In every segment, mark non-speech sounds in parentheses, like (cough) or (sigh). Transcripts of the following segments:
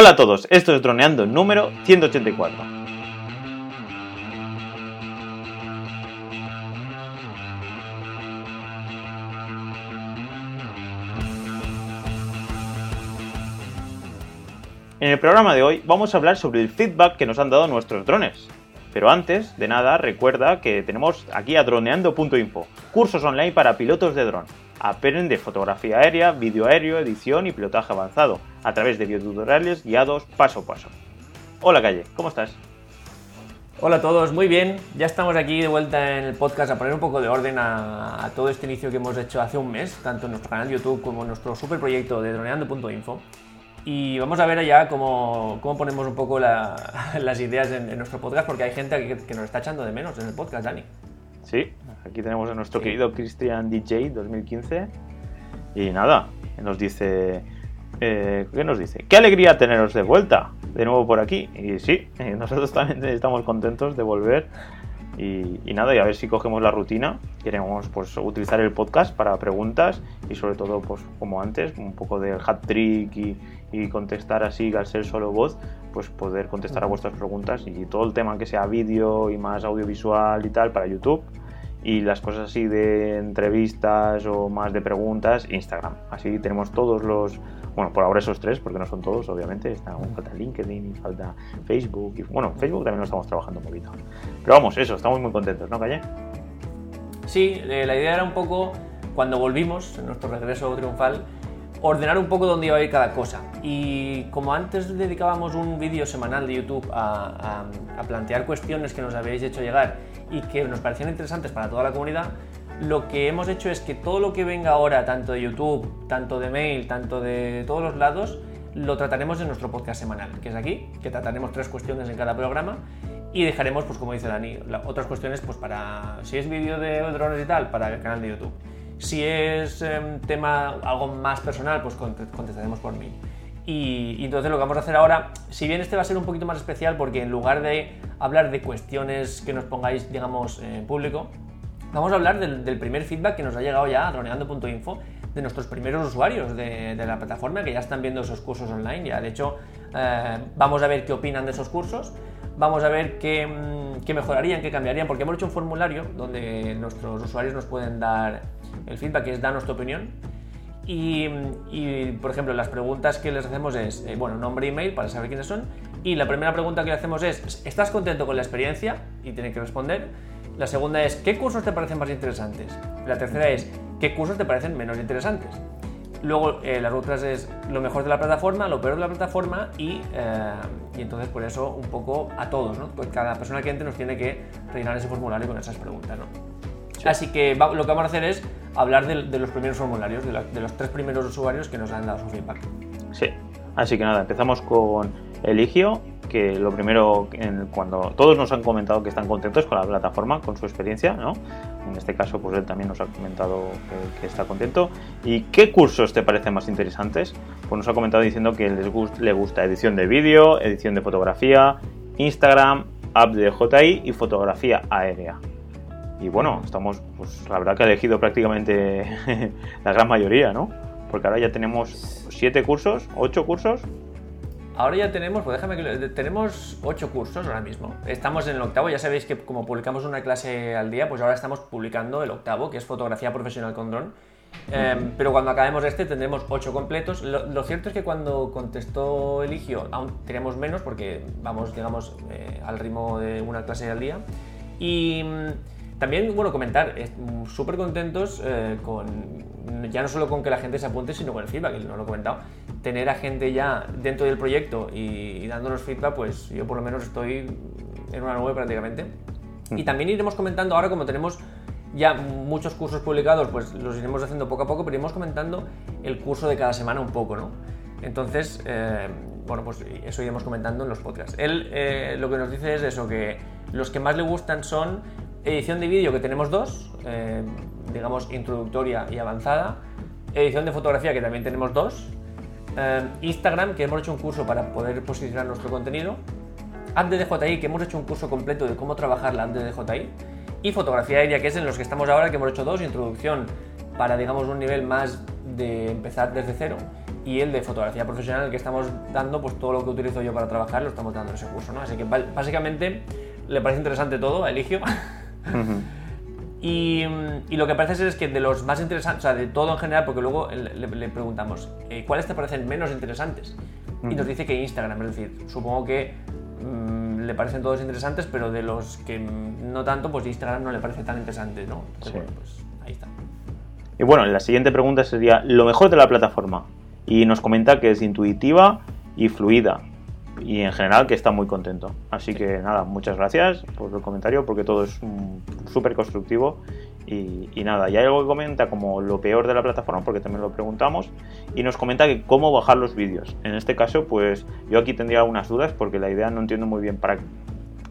Hola a todos, esto es Droneando número 184. En el programa de hoy vamos a hablar sobre el feedback que nos han dado nuestros drones. Pero antes de nada, recuerda que tenemos aquí a droneando.info, cursos online para pilotos de dron. Aprende fotografía aérea, vídeo aéreo, edición y pilotaje avanzado a través de videotutoriales guiados paso a paso. Hola Calle, ¿cómo estás? Hola a todos, muy bien. Ya estamos aquí de vuelta en el podcast a poner un poco de orden a, todo este inicio que hemos hecho hace un mes, tanto en nuestro canal de YouTube como en nuestro super proyecto de droneando.info. Y vamos a ver ya cómo, cómo ponemos un poco la- (laughs) las ideas en, nuestro podcast, porque hay gente que nos está echando de menos en el podcast, Dani. Sí, aquí tenemos a nuestro querido Christian DJ 2015. Y nada, nos dice. eh, ¿Qué nos dice? ¡Qué alegría teneros de vuelta! De nuevo por aquí. Y sí, (laughs) nosotros también estamos contentos de volver. Y, y nada, y a ver si cogemos la rutina. Queremos pues utilizar el podcast para preguntas y sobre todo, pues como antes, un poco del hat trick y, y contestar así al ser solo voz, pues poder contestar a vuestras preguntas y todo el tema que sea vídeo y más audiovisual y tal para YouTube y las cosas así de entrevistas o más de preguntas, Instagram. Así tenemos todos los, bueno, por ahora esos tres, porque no son todos, obviamente, está, falta LinkedIn falta Facebook, bueno, Facebook también lo estamos trabajando un poquito. Pero vamos, eso, estamos muy contentos, ¿no, Calle? Sí, eh, la idea era un poco, cuando volvimos, en nuestro regreso triunfal, ordenar un poco dónde iba a ir cada cosa. Y como antes dedicábamos un vídeo semanal de YouTube a- a plantear cuestiones que nos habéis hecho llegar y que nos parecían interesantes para toda la comunidad, lo que hemos hecho es que todo lo que venga ahora, tanto de YouTube, tanto de mail, tanto de todos los lados, lo trataremos en nuestro podcast semanal, que es aquí, que trataremos tres cuestiones en cada programa y dejaremos, pues como dice Dani, otras cuestiones pues para, si es vídeo de drones y tal, para el canal de YouTube. Si es em, tema algo más personal, pues conte- contestaremos por mail. Y, y entonces lo que vamos a hacer ahora, si bien este va a ser un poquito más especial, porque en lugar de hablar de cuestiones que nos pongáis, digamos, en público, vamos a hablar del, primer feedback que nos ha llegado ya a droneando.info de nuestros primeros usuarios de, la plataforma que ya están viendo esos cursos online. Ya, de hecho, eh, vamos a ver qué opinan de esos cursos. Vamos a ver qué, mm, qué mejorarían, qué cambiarían, porque hemos hecho un formulario donde nuestros usuarios nos pueden dar el feedback, que es danos tu opinión. Y, y, por ejemplo, las preguntas que les hacemos es, eh, bueno, nombre y email para saber quiénes son. Y la primera pregunta que le hacemos es, ¿estás contento con la experiencia? Y tiene que responder. La segunda es, ¿qué cursos te parecen más interesantes? La tercera es, ¿qué cursos te parecen menos interesantes? Luego, eh, las otras es lo mejor de la plataforma, lo peor de la plataforma y, eh, y entonces por eso un poco a todos, ¿no? Pues cada persona que entre nos tiene que rellenar ese formulario con esas preguntas, ¿no? Así que va- lo que vamos a hacer es hablar de, de los primeros formularios, de, la- de los tres primeros usuarios que nos han dado su feedback. Sí. Así que nada, empezamos con Eligio, que lo primero, cuando todos nos han comentado que están contentos con la plataforma, con su experiencia, ¿no? En este caso, pues él también nos ha comentado que, está contento. ¿Y qué cursos te parecen más interesantes? Pues nos ha comentado diciendo que les le gusta edición de vídeo, edición de fotografía, Instagram, app de DJI y fotografía aérea. Y bueno, estamos, pues la verdad que ha elegido prácticamente (laughs) la gran mayoría, ¿no? Porque ahora ya tenemos siete cursos, ocho cursos. Ahora ya tenemos, pues déjame que lo- tenemos ocho cursos ahora mismo. Estamos en el octavo, ya sabéis que como publicamos una clase al día, pues ahora estamos publicando el octavo, que es fotografía profesional con dron. Eh, pero cuando acabemos este tendremos ocho completos. Lo, lo cierto es que cuando contestó Eligio aún tenemos menos porque vamos, digamos, eh, al ritmo de una clase al día. Y mm, también, bueno, comentar, mm, súper contentos eh, con, ya no solo con que la gente se apunte, sino con el feedback, que no lo he comentado. Tener a gente ya dentro del proyecto y, y dándonos feedback, pues yo por lo menos estoy en una nube prácticamente. Y también iremos comentando ahora, como tenemos ya muchos cursos publicados, pues los iremos haciendo poco a poco, pero iremos comentando el curso de cada semana un poco, ¿no? Entonces, eh, bueno, pues eso iremos comentando en los podcasts. Él eh, lo que nos dice es eso, que los que más le gustan son edición de vídeo, que tenemos dos, eh, digamos introductoria y avanzada, edición de fotografía, que también tenemos dos, eh, Instagram, que hemos hecho un curso para poder posicionar nuestro contenido, app de DJI, que hemos hecho un curso completo de cómo trabajar la app de DJI, y fotografía aérea, que es en los que estamos ahora, que hemos hecho dos, introducción para, digamos, un nivel más de empezar desde cero, y el de fotografía profesional, que estamos dando, pues todo lo que utilizo yo para trabajar lo estamos dando en ese curso. Así que básicamente le parece interesante todo (laughs) Eligio. y, lo que parece ser es que de los más interesantes, o sea, de todo en general, porque luego le, preguntamos, eh, ¿cuáles te parecen menos interesantes? Y nos dice que Instagram, es decir, supongo que mm, le parecen todos interesantes, pero de los que no tanto, pues Instagram no le parece tan interesante, ¿no? sí. pues ahí está. Y bueno, la siguiente pregunta sería, lo mejor de la plataforma. Y nos comenta que es intuitiva y fluida. Y en general que está muy contento. Así que nada, muchas gracias por el comentario porque todo es súper constructivo. Y, nada, y hay algo que comenta como lo peor de la plataforma, porque también lo preguntamos, y nos comenta que cómo bajar los vídeos. En este caso, pues yo aquí tendría algunas dudas porque la idea no entiendo muy bien para...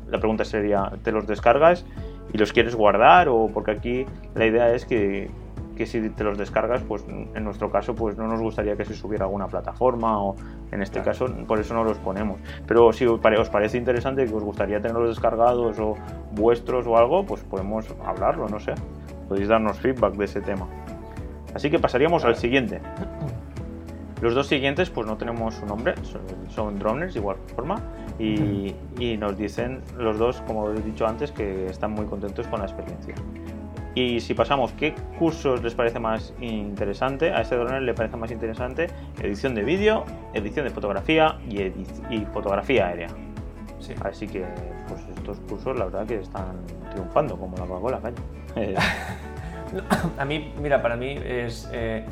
La pregunta sería, ¿te los descargas y los quieres guardar? O porque aquí la idea es que, que si te los descargas, pues en nuestro caso, pues no nos gustaría que se subiera a alguna plataforma o en este caso, por eso no los ponemos. Pero si os parece interesante que os gustaría tenerlos descargados o vuestros o algo, pues podemos hablarlo, no sé. Podéis darnos feedback de ese tema. Así que pasaríamos al siguiente. Los dos siguientes, pues no tenemos su nombre, son, droners, igual forma, y, y nos dicen los dos, como he dicho antes, que están muy contentos con la experiencia. Y si pasamos, ¿qué cursos les parece más interesante? A este drone le parece más interesante edición de vídeo, edición de fotografía y, y fotografía aérea. Sí. Así que pues estos cursos la verdad que están triunfando como la Coca-Cola, (laughs) a mí, mira, para mí es, eh,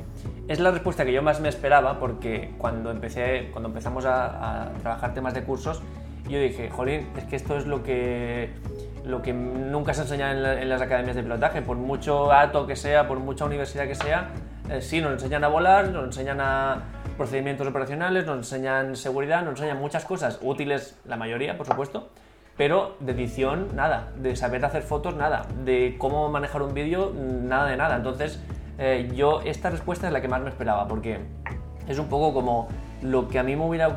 es la respuesta que yo más me esperaba porque cuando, empecé, cuando empezamos a, a trabajar temas de cursos, yo dije, jolín, es que esto es lo que lo que nunca se enseña en, las academias de pilotaje, por mucho ato que sea, por mucha universidad que sea, eh, sí nos enseñan a volar, nos enseñan a procedimientos operacionales, nos enseñan seguridad, nos enseñan muchas cosas útiles, la mayoría, por supuesto, pero de edición, nada, de saber hacer fotos, nada, de cómo manejar un vídeo, nada de nada. Entonces, eh, yo esta respuesta es la que más me esperaba, porque es un poco como lo que a mí me hubiera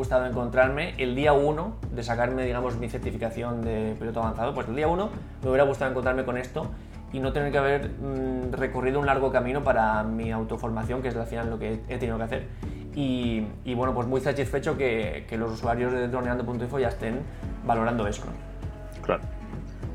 gustado encontrarme el día 1 de sacarme, digamos, mi certificación de piloto avanzado, pues el día 1 me hubiera gustado encontrarme con esto y no tener que haber mm, recorrido un largo camino para mi autoformación, que es al final lo que he tenido que hacer. Y, bueno, pues muy satisfecho que, los usuarios de droneando.info ya estén valorando eso. Claro.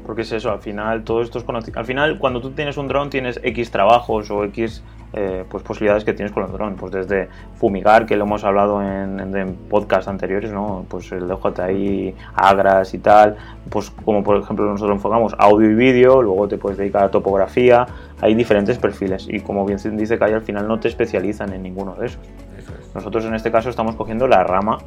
Porque es eso, al final todo esto es Al final, cuando tú tienes un dron, tienes X trabajos o X eh, pues posibilidades que tienes con el dron. Pues desde fumigar, que lo hemos hablado en, en podcasts anteriores, ¿no? Pues el DJI, Agras y tal. Pues como por ejemplo nosotros enfocamos audio y vídeo, luego te puedes dedicar a topografía. Hay diferentes perfiles y como bien dice Kai, al final no te especializan en ninguno de esos. Nosotros en este caso estamos cogiendo la rama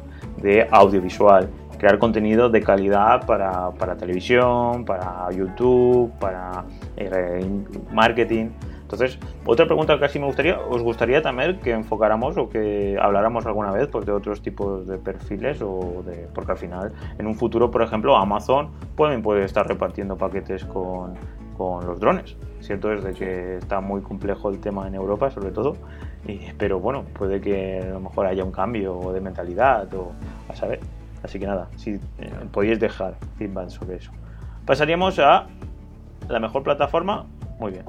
de audiovisual crear contenido de calidad para, para televisión, para YouTube, para eh, marketing. Entonces, otra pregunta que casi me gustaría, ¿os gustaría también que enfocáramos o que habláramos alguna vez pues, de otros tipos de perfiles? o de Porque al final, en un futuro, por ejemplo, Amazon pueden, puede estar repartiendo paquetes con, con los drones. Cierto es de que está muy complejo el tema en Europa, sobre todo, y, pero bueno, puede que a lo mejor haya un cambio de mentalidad o a saber. Así que nada, si eh, podéis dejar feedback sobre eso. Pasaríamos a la mejor plataforma. Muy bien.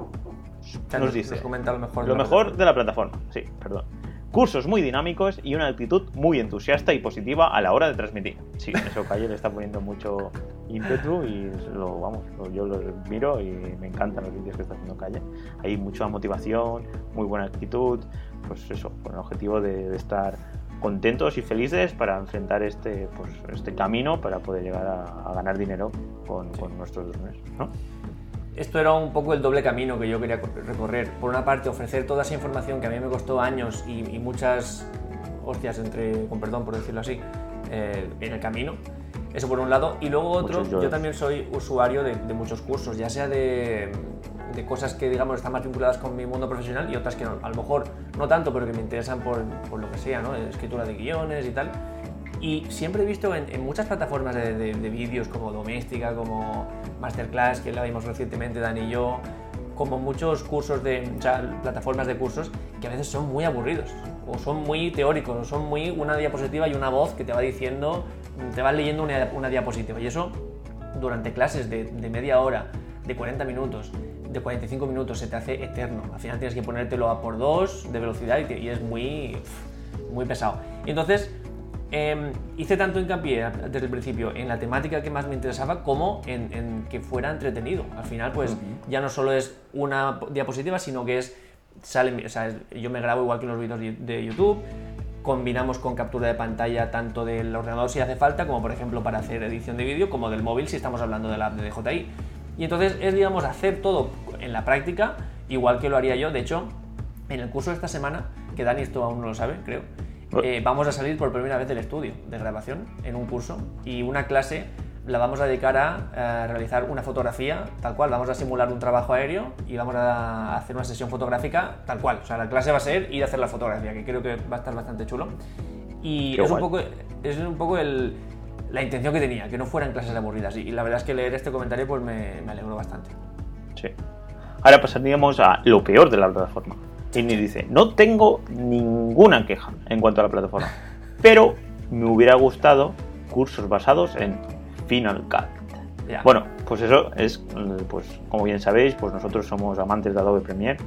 Nos dice lo mejor, lo mejor de la plataforma. Sí, perdón. Cursos muy dinámicos y una actitud muy entusiasta y positiva a la hora de transmitir. Sí, eso Calle le está poniendo mucho ímpetu y lo, vamos, yo lo miro y me encantan los vídeos que está haciendo Calle. Hay mucha motivación, muy buena actitud, pues eso, con el objetivo de estar contentos y felices para enfrentar este, pues, este camino para poder llegar a, ganar dinero con, nuestros drones. ¿no? Esto era un poco el doble camino que yo quería recorrer. Por una parte, ofrecer toda esa información que a mí me costó años y, muchas hostias, entre, con perdón por decirlo así, eh, en el camino. Eso por un lado. Y luego otro, yo también soy usuario de, de muchos cursos, ya sea de, de cosas que digamos están más vinculadas con mi mundo profesional y otras que a lo mejor no tanto, pero que me interesan por, por lo que sea, ¿no? escritura de guiones y tal. Y siempre he visto en, muchas plataformas de, de, vídeos como Doméstica, como Masterclass, que la vimos recientemente Dani y yo, como muchos cursos de, o sea, plataformas de cursos que a veces son muy aburridos, o son muy teóricos, o son muy una diapositiva y una voz que te va diciendo, te va leyendo una, diapositiva. Y eso durante clases de, media hora, de 40 minutos, de 45 minutos se te hace eterno. Al final tienes que ponértelo a por dos de velocidad y, es muy... muy pesado. Entonces em, hice tanto hincapié desde el principio en la temática que más me interesaba como en, que fuera entretenido. Al final, pues ya no solo es una diapositiva, sino que es, sale, o sea, yo me grabo igual que los vídeos de YouTube, combinamos con captura de pantalla tanto del ordenador si hace falta, como por ejemplo para hacer edición de vídeo, como del móvil si estamos hablando de la app de DJI. Y entonces es, digamos, hacer todo en la práctica, igual que lo haría yo. De hecho, en el curso de esta semana, que Dani esto aún no lo sabe, creo, eh, vamos a salir por primera vez del estudio de grabación en un curso y una clase la vamos a dedicar a, realizar una fotografía tal cual. Vamos a simular un trabajo aéreo y vamos a hacer una sesión fotográfica tal cual. O sea, la clase va a ser ir a hacer la fotografía, que creo que va a estar bastante chulo. Y es un, poco, es un poco el, la intención que tenía, que no fueran clases aburridas. Y, la verdad es que leer este comentario pues me, me alegró bastante. Sí. Ahora pasaríamos a lo peor de la plataforma. Y ni dice, no tengo ninguna queja en cuanto a la plataforma, pero me hubiera gustado cursos basados en Final Cut. Bueno, pues eso es, pues como bien sabéis, pues nosotros somos amantes de Adobe Premiere.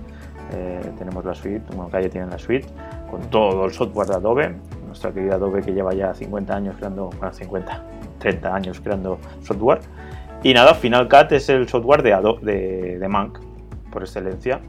Eh, tenemos la suite, bueno, Calle tiene la suite con todo el software de Adobe. Nuestra querida Adobe que lleva ya 50 años creando, bueno, 50, 30 años creando software. Y nada, Final Cut es el software de, Adobe, de, Mac, por excelencia.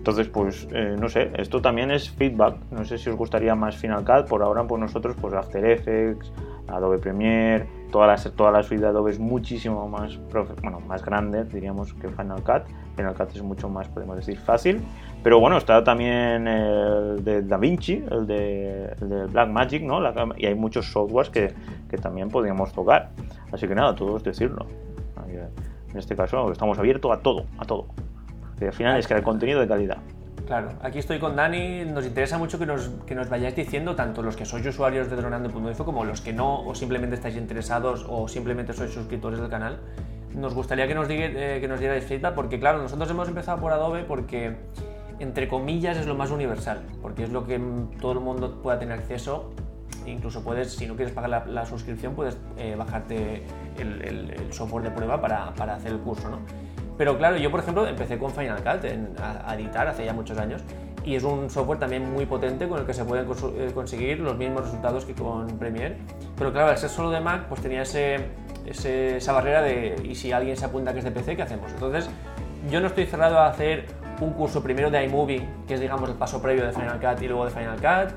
Entonces, pues, eh, no sé, esto también es feedback. No sé si os gustaría más Final Cut. Por ahora, pues nosotros, pues After Effects, Adobe Premiere, toda la, toda la suite de Adobe es muchísimo más, bueno, más grande, diríamos, que Final Cut. Final Cut es mucho más, podemos decir, fácil. Pero bueno, está también el de DaVinci, el de, el de Blackmagic, ¿no? y hay muchos softwares que, que, también podríamos tocar. Así que nada, todo es decirlo. En este caso estamos abiertos a todo, a todo. Al final es el contenido de calidad. Claro, aquí estoy con Dani. Nos interesa mucho que nos, que nos vayáis diciendo, tanto los que sois usuarios de dronando.info como los que no, o simplemente estáis interesados o simplemente sois suscriptores del canal. Nos gustaría que nos, eh, que nos dierais feedback porque, claro, nosotros hemos empezado por Adobe porque, entre comillas, es lo más universal, porque es lo que todo el mundo pueda tener acceso. Incluso puedes, si no quieres pagar la, suscripción, puedes eh, bajarte el, el, software de prueba para, para hacer el curso, ¿no? Pero claro, yo por ejemplo empecé con Final Cut a, editar hace ya muchos años y es un software también muy potente con el que se pueden eh, conseguir los mismos resultados que con Premiere. Pero claro, al ser solo de Mac, pues tenía ese, esa barrera de y si alguien se apunta que es de PC, ¿qué hacemos? Entonces, yo no estoy cerrado a hacer un curso primero de iMovie, que es digamos el paso previo de Final Cut y luego de Final Cut,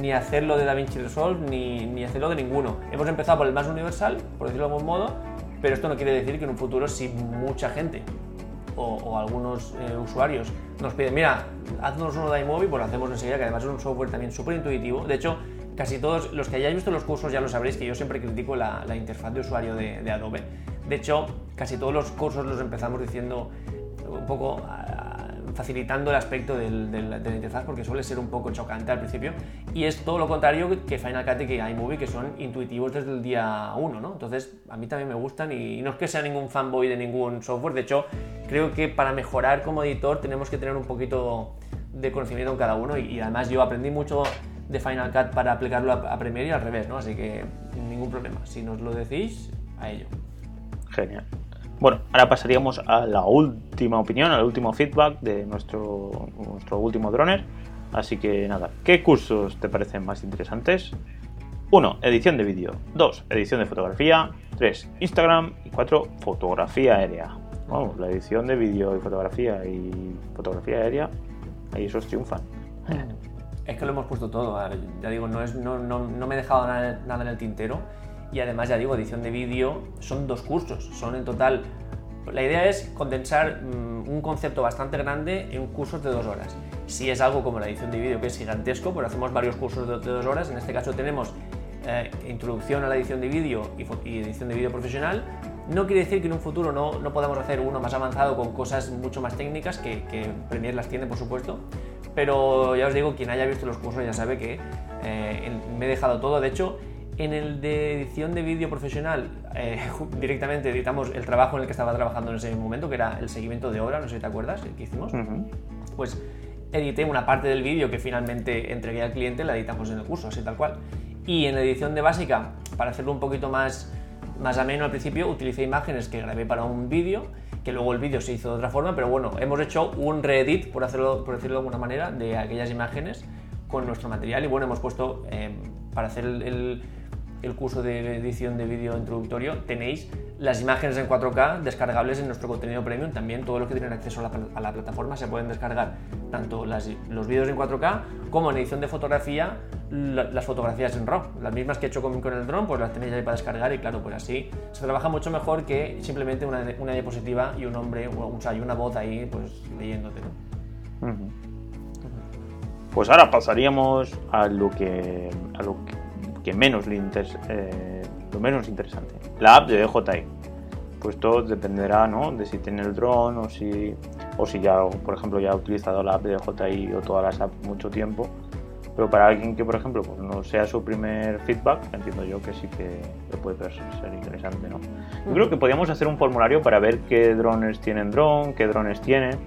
ni hacerlo de DaVinci Resolve, ni, ni hacerlo de ninguno. Hemos empezado por el más universal, por decirlo de algún modo, pero esto no quiere decir que en un futuro si mucha gente o, algunos eh, usuarios nos piden, mira, haznos uno de iMovie, pues lo hacemos enseguida, que además es un software también súper intuitivo. De hecho, casi todos los que hayáis visto los cursos ya lo sabréis que yo siempre critico la, interfaz de usuario de, Adobe. De hecho, casi todos los cursos los empezamos diciendo un poco facilitando el aspecto de la interfaz porque suele ser un poco chocante al principio y es todo lo contrario que Final Cut y que iMovie que son intuitivos desde el día 1, ¿no? Entonces a mí también me gustan y no es que sea ningún fanboy de ningún software, de hecho creo que para mejorar como editor tenemos que tener un poquito de conocimiento en cada uno y, además yo aprendí mucho de Final Cut para aplicarlo a, a Premiere y al revés, ¿no? Así que ningún problema, si nos lo decís, a ello. Genial. Bueno, ahora pasaríamos a la última opinión, al último feedback de nuestro, nuestro último droner. Así que nada, ¿qué cursos te parecen más interesantes? 1. Edición de vídeo. 2. Edición de fotografía. 3. Instagram. Y 4. Fotografía aérea. Vamos, la edición de vídeo y fotografía y fotografía aérea, ahí esos triunfan. Es que lo hemos puesto todo. Ya digo, no, es, no, no, no me he dejado nada, nada en el tintero y además ya digo, edición de vídeo son dos cursos, son en total... La idea es condensar mm, un concepto bastante grande en cursos de dos horas. Si es algo como la edición de vídeo que es gigantesco, pues hacemos varios cursos de, dos horas. En este caso tenemos eh, introducción a la edición de vídeo y, edición de vídeo profesional. No quiere decir que en un futuro no, no podamos hacer uno más avanzado con cosas mucho más técnicas, que, que Premiere las tiene por supuesto, pero ya os digo, quien haya visto los cursos ya sabe que eh, me he dejado todo. De hecho, en el de edición de vídeo profesional, eh, directamente editamos el trabajo en el que estaba trabajando en ese momento, que era el seguimiento de obra, no sé si te acuerdas, el que hicimos. Pues edité una parte del vídeo que finalmente entregué al cliente, la editamos en el curso, así tal cual. Y en la edición de básica, para hacerlo un poquito más, más ameno al principio, utilicé imágenes que grabé para un vídeo, que luego el vídeo se hizo de otra forma, pero bueno, hemos hecho un reedit, por, hacerlo, por decirlo de alguna manera, de aquellas imágenes con nuestro material y bueno, hemos puesto eh, para hacer el, el curso de edición de vídeo introductorio, tenéis las imágenes en 4K descargables en nuestro contenido premium. También todos los que tienen acceso a la, plataforma se pueden descargar tanto los vídeos en 4K como en edición de fotografía las fotografías en RAW. Las mismas que he hecho con, el drone, pues las tenéis ahí para descargar y claro, pues así se trabaja mucho mejor que simplemente una, diapositiva y un hombre, o, sea, y una voz ahí pues leyéndote. Pues ahora pasaríamos a lo que, a lo que que menos le eh, lo menos interesante. La app de DJI. Pues todo dependerá ¿no? de si tiene el dron o si, o si ya, por ejemplo, ya ha utilizado la app de DJI o todas las apps mucho tiempo. Pero para alguien que, por ejemplo, pues no sea su primer feedback, entiendo yo que sí que puede ser interesante. ¿no? Yo creo que podríamos hacer un formulario para ver qué drones tienen dron, qué drones tienen.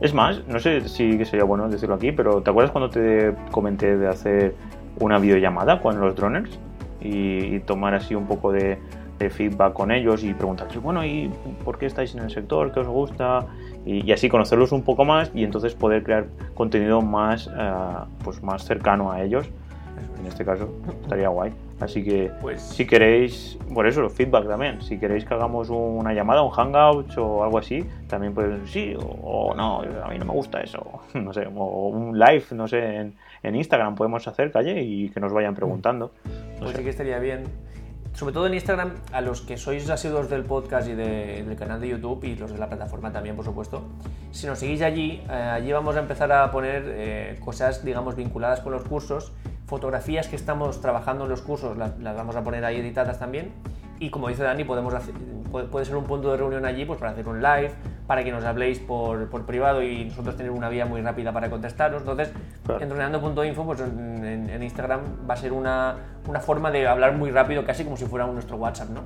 Es más, no sé si sería bueno decirlo aquí, pero ¿te acuerdas cuando te comenté de hacer una videollamada con los droners y, tomar así un poco de, feedback con ellos y preguntarles, bueno, ¿y por qué estáis en el sector? ¿Qué os gusta? Y, así conocerlos un poco más y entonces poder crear contenido más, eh, pues más cercano a ellos. En este caso, estaría guay. Así que pues, si queréis, por eso los feedback también, si queréis que hagamos una llamada, un hangout o algo así, también podéis decir sí o, no, a mí no me gusta eso, (laughs) no sé, o un live, no sé, en, en Instagram podemos hacer calle y que nos vayan preguntando. pues sí que estaría bien. Sobre todo en Instagram, a los que sois asiduos del podcast y del canal de YouTube y los de la plataforma también, por supuesto, si nos seguís allí, eh, allí vamos a empezar a poner eh, cosas, digamos, vinculadas con los cursos fotografías que estamos trabajando en los cursos las, vamos a poner ahí editadas también. Y como dice Dani, podemos puede, ser un punto de reunión allí pues, para hacer un live, para que nos habléis por, por privado y nosotros tener una vía muy rápida para contestaros. Entonces, claro. en pues en, en, Instagram va a ser una, una, forma de hablar muy rápido, casi como si fuera nuestro WhatsApp, ¿no?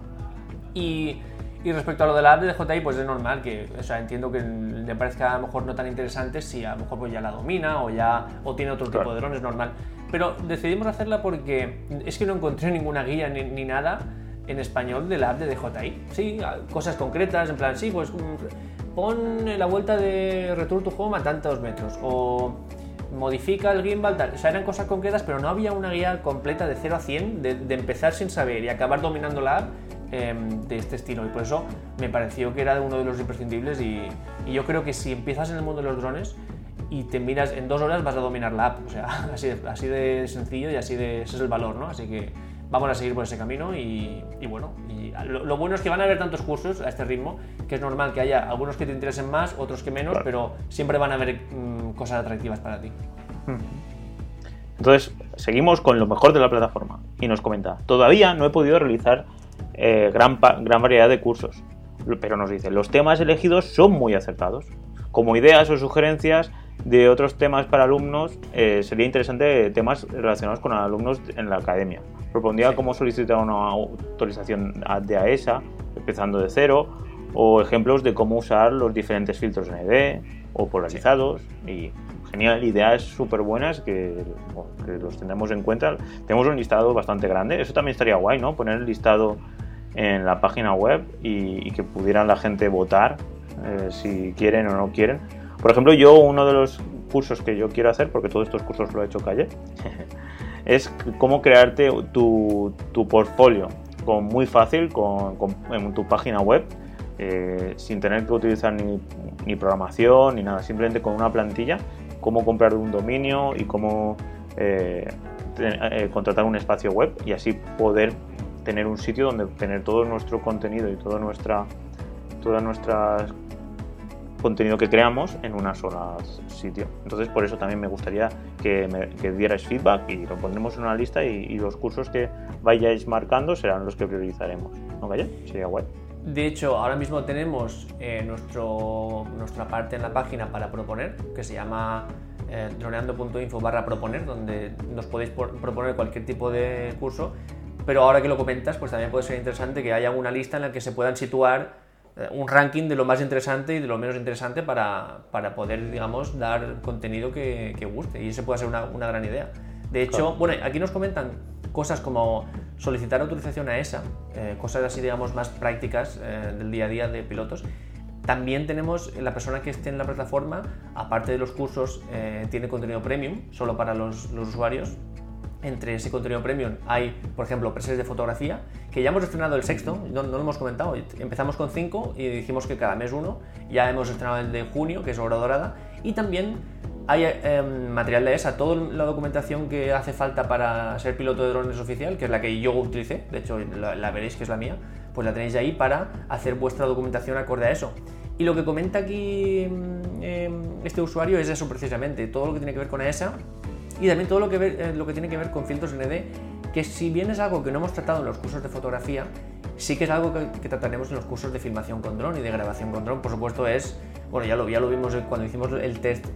Y, y respecto a lo de la app de DJI, pues es normal que, o sea, entiendo que le parezca a lo mejor no tan interesante si a lo mejor pues ya la domina o ya o tiene otro tipo de drones, normal. Pero decidimos hacerla porque es que no encontré ninguna guía ni, nada en español de la app de DJI. Sí, cosas concretas, en plan, sí, pues mm, pon la vuelta de Return to Home a tantos metros o modifica el gimbal, tal. O sea, eran cosas concretas, pero no había una guía completa de 0 a 100, de, empezar sin saber y acabar dominando la app em, de este estilo. Y por eso me pareció que era uno de los imprescindibles y, y yo creo que si empiezas en el mundo de los drones, y te miras en dos horas vas a dominar la app. O sea, (laughs) así de, así de sencillo y así de ese es el valor, ¿no? Así que vamos a seguir por ese camino y, bueno, y lo, bueno es que van a haber tantos cursos a este ritmo que es normal que haya algunos que te interesen más, otros que menos, pero siempre van a haber mm, cosas atractivas para ti. Entonces, seguimos con lo mejor de la plataforma y nos comenta, todavía no he podido realizar eh, gran, gran variedad de cursos, pero nos dice, los temas elegidos son muy acertados. Como ideas o sugerencias, de otros temas para alumnos, eh, sería interesante temas relacionados con alumnos en la academia. Propondría cómo solicitar una autorización de AESA, e empezando de cero, o ejemplos de cómo usar los diferentes filtros ND o polarizados. Y genial, ideas súper buenas que, los tendremos en cuenta. Tenemos un listado bastante grande, eso también estaría guay, ¿no? Poner el listado en la página web y, que pudieran la gente votar eh, si quieren o no quieren por ejemplo, yo uno de los cursos que yo quiero hacer, porque todos estos cursos lo he hecho Calle, (laughs) es cómo crearte tu, portfolio con, muy fácil con, en tu página web, eh, sin tener que utilizar ni, programación ni nada, simplemente con una plantilla, cómo comprar un dominio y cómo eh, eh, contratar un espacio web y así poder tener un sitio donde tener todo nuestro contenido y toda nuestra todas nuestras contenido que creamos en una sola sitio. Entonces, por eso también me gustaría que, dierais feedback y lo pondremos en una lista y, los cursos que vayáis marcando serán los que priorizaremos. ¿No, vaya? Sería guay. De hecho, ahora mismo tenemos eh, nuestra parte en la página para proponer, que se llama eh, droneando.info barra proponer, donde nos podéis proponer cualquier tipo de curso. Pero ahora que lo comentas, pues también puede ser interesante que haya una lista en la que se puedan situar un ranking de lo más interesante y de lo menos interesante para, para poder, digamos, dar contenido que, que, guste. Y ese puede ser una, una gran idea. De hecho, bueno, aquí nos comentan cosas como solicitar autorización a ESA, eh, cosas así, digamos, más prácticas eh, del día a día de pilotos. También tenemos la persona que esté en la plataforma, aparte de los cursos, eh, tiene contenido premium, solo para los, usuarios. Entre ese contenido premium hay, por ejemplo, presets de fotografía, que ya hemos estrenado el sexto, no, lo hemos comentado. Empezamos con cinco y dijimos que cada mes uno. Ya hemos estrenado el de junio, que es Obra Dorada. Y también hay em, material de ESA, toda la documentación que hace falta para ser piloto de drones oficial, que es la que yo utilicé, de hecho la, veréis que es la mía, pues la tenéis ahí para hacer vuestra documentación acorde a eso. Y lo que comenta aquí em, este usuario es eso precisamente, todo lo que tiene que ver con ESA y también todo lo que, eh, lo que tiene que ver con filtros ND, que si bien es algo que no hemos tratado en los cursos de fotografía, sí que es algo que, trataremos en los cursos de filmación con dron y de grabación con dron. Por supuesto es, bueno, ya lo, ya lo vimos cuando hicimos el test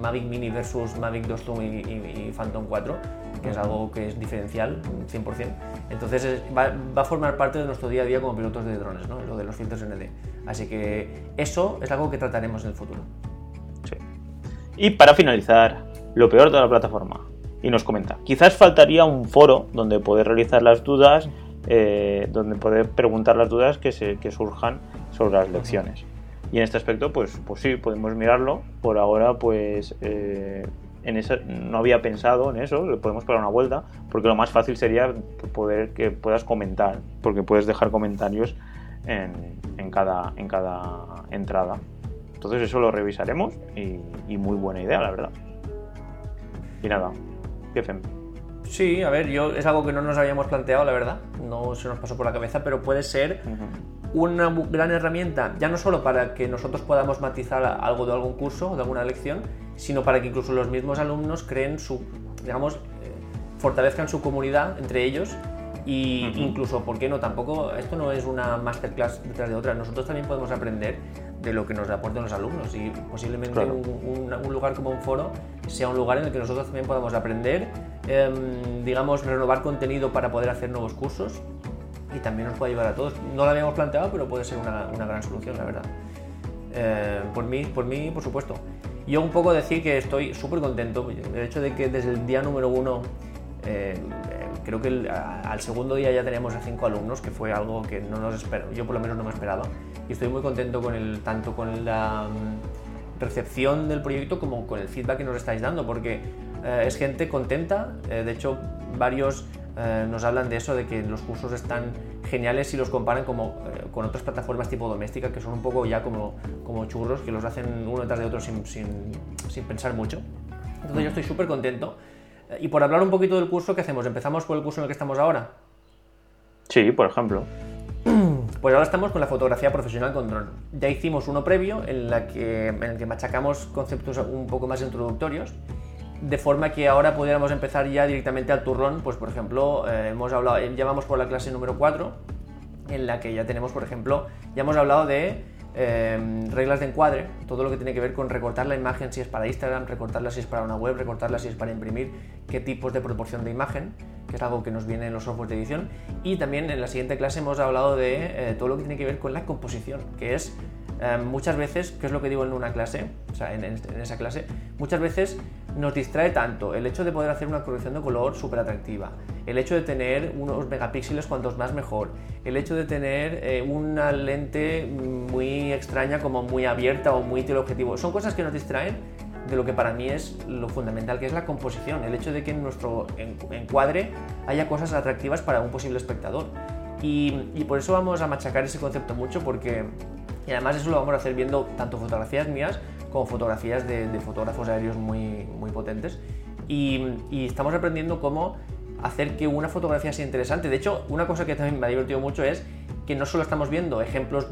Mavic Mini versus Mavic 2 Zoom y, Phantom 4, que es algo que es diferencial, 100%. Entonces va, a formar parte de nuestro día a día como pilotos de drones, ¿no? lo de los filtros ND. Así que eso es algo que trataremos en el futuro. Sí. Y para finalizar, lo peor de la plataforma. Y nos comenta, quizás faltaría un foro donde poder realizar las dudas eh, donde poder preguntar las dudas que, se, que surjan sobre las lecciones. Y en este aspecto, pues, pues sí, podemos mirarlo. Por ahora, pues eh, en esa, no había pensado en eso, le podemos dar una vuelta, porque lo más fácil sería poder que puedas comentar, porque puedes dejar comentarios en, en, cada, en cada entrada. Entonces eso lo revisaremos y muy buena idea, la verdad. Y nada, ¿qué hacemos? Sí, a ver, yo es algo que no nos habíamos planteado, la verdad, no se nos pasó por la cabeza, pero puede ser una gran herramienta, ya no solo para que nosotros podamos matizar algo de algún curso o de alguna lección, sino para que incluso los mismos alumnos creen su, digamos, eh, fortalezcan su comunidad entre ellos y incluso, ¿por qué no? Tampoco, esto no es una masterclass detrás de otra, nosotros también podemos aprender de lo que nos aportan los alumnos y posiblemente un, lugar como un foro sea un lugar en el que nosotros también podamos aprender, em, digamos, renovar contenido para poder hacer nuevos cursos y también nos puede ayudar a todos. No lo habíamos planteado, pero puede ser una, gran solución, la verdad. Eh, por, mí, por mí, por supuesto. Yo un poco decir que estoy súper contento. El hecho de que desde el día número uno eh, creo que al segundo día ya teníamos a cinco alumnos, que fue algo que no nos esperaba, yo por lo menos no me esperaba. Y estoy muy contento con el, tanto con la mm, recepción del proyecto como con el feedback que nos estáis dando, porque eh, es gente contenta. Eh, de hecho, varios eh, nos hablan de eso, de que los cursos están geniales si los comparan como, con otras plataformas tipo doméstica, que son un poco ya como, como churros, que los hacen uno detrás de otro sin, sin, sin pensar mucho. Entonces yo estoy súper contento. Y por hablar un poquito del curso, ¿qué hacemos? ¿Empezamos por el curso en el que estamos ahora? Sí, por ejemplo. Pues ahora estamos con la fotografía profesional con dron. Ya hicimos uno previo en, que, en el que machacamos conceptos un poco más introductorios, de forma que ahora pudiéramos empezar ya directamente al turrón. Pues por ejemplo, eh, hemos hablado, ya vamos por la clase número 4, en la que ya tenemos, por ejemplo, ya hemos hablado de Em, reglas de encuadre, todo lo que tiene que ver con recortar la imagen si es para Instagram, recortarla si es para una web, recortarla si es para imprimir, qué tipos de proporción de imagen, que es algo que nos viene en los softwares de edición. Y también en la siguiente clase hemos hablado de eh, todo lo que tiene que ver con la composición, que es em, muchas veces, que es lo que digo en una clase, o sea, en, esa clase, muchas veces nos distrae tanto el hecho de poder hacer una corrección de color súper atractiva, el hecho de tener unos megapíxeles cuantos más mejor, el hecho de tener eh, una lente muy extraña como muy abierta o muy teleobjetivo, son cosas que nos distraen de lo que para mí es lo fundamental, que es la composición, el hecho de que en nuestro encuadre haya cosas atractivas para un posible espectador. Y, y por eso vamos a machacar ese concepto mucho porque y además eso lo vamos a hacer viendo tanto fotografías mías como fotografías de, fotógrafos aéreos muy, muy potentes. Y, estamos aprendiendo cómo hacer que una fotografía sea interesante. De hecho, una cosa que también me ha divertido mucho es que no solo estamos viendo ejemplos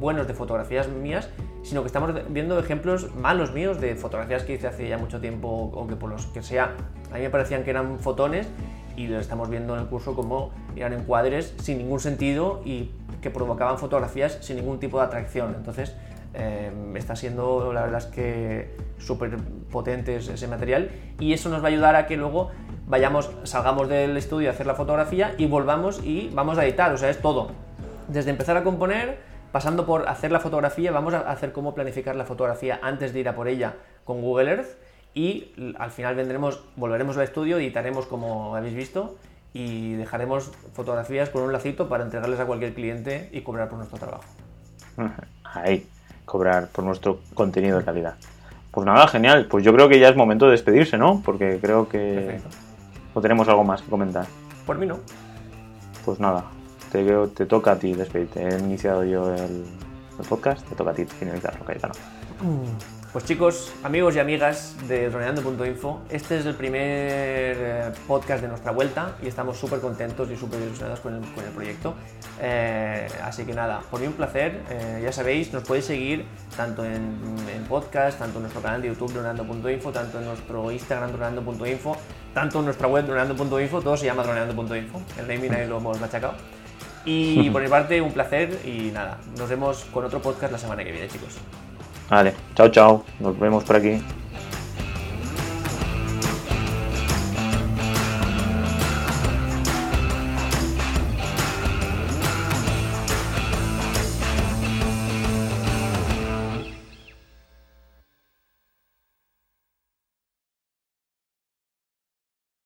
buenos de fotografías mías, sino que estamos viendo ejemplos malos míos de fotografías que hice hace ya mucho tiempo o que por los que sea, a mí me parecían que eran fotones y lo estamos viendo en el curso como eran encuadres sin ningún sentido y que provocaban fotografías sin ningún tipo de atracción. Entonces, eh, está siendo, la verdad es que súper potente ese material y eso nos va a ayudar a que luego vayamos, salgamos del estudio a hacer la fotografía y volvamos y vamos a editar, o sea, es todo. Desde empezar a componer, pasando por hacer la fotografía, vamos a hacer cómo planificar la fotografía antes de ir a por ella con Google Earth y al final vendremos, volveremos al estudio, editaremos como habéis visto y dejaremos fotografías con un lacito para entregarles a cualquier cliente y cobrar por nuestro trabajo. (laughs) Ahí. cobrar por nuestro contenido de calidad. Pues nada, genial. Pues yo creo que ya es momento de despedirse, ¿no? Porque creo que Perfecto. o tenemos algo más que comentar. Por mí no. Pues nada, te, te toca a ti despedirte. He iniciado yo el, el podcast, te toca a ti finalizarlo, Cayetano. Pues chicos, amigos y amigas de droneando.info, este es el primer eh, podcast de nuestra vuelta y estamos súper contentos y súper ilusionados con el, con el proyecto. Eh, así que nada, por mí un placer. Eh, ya sabéis, nos podéis seguir tanto en, en podcast, tanto en nuestro canal de YouTube droneando.info, tanto en nuestro Instagram droneando.info, tanto en nuestra web droneando.info, todo se llama droneando.info. El naming ahí lo hemos machacado. Y (laughs) por mi parte, un placer y nada, nos vemos con otro podcast la semana que viene, chicos. Vale, chao, chao. Nos vemos por aquí.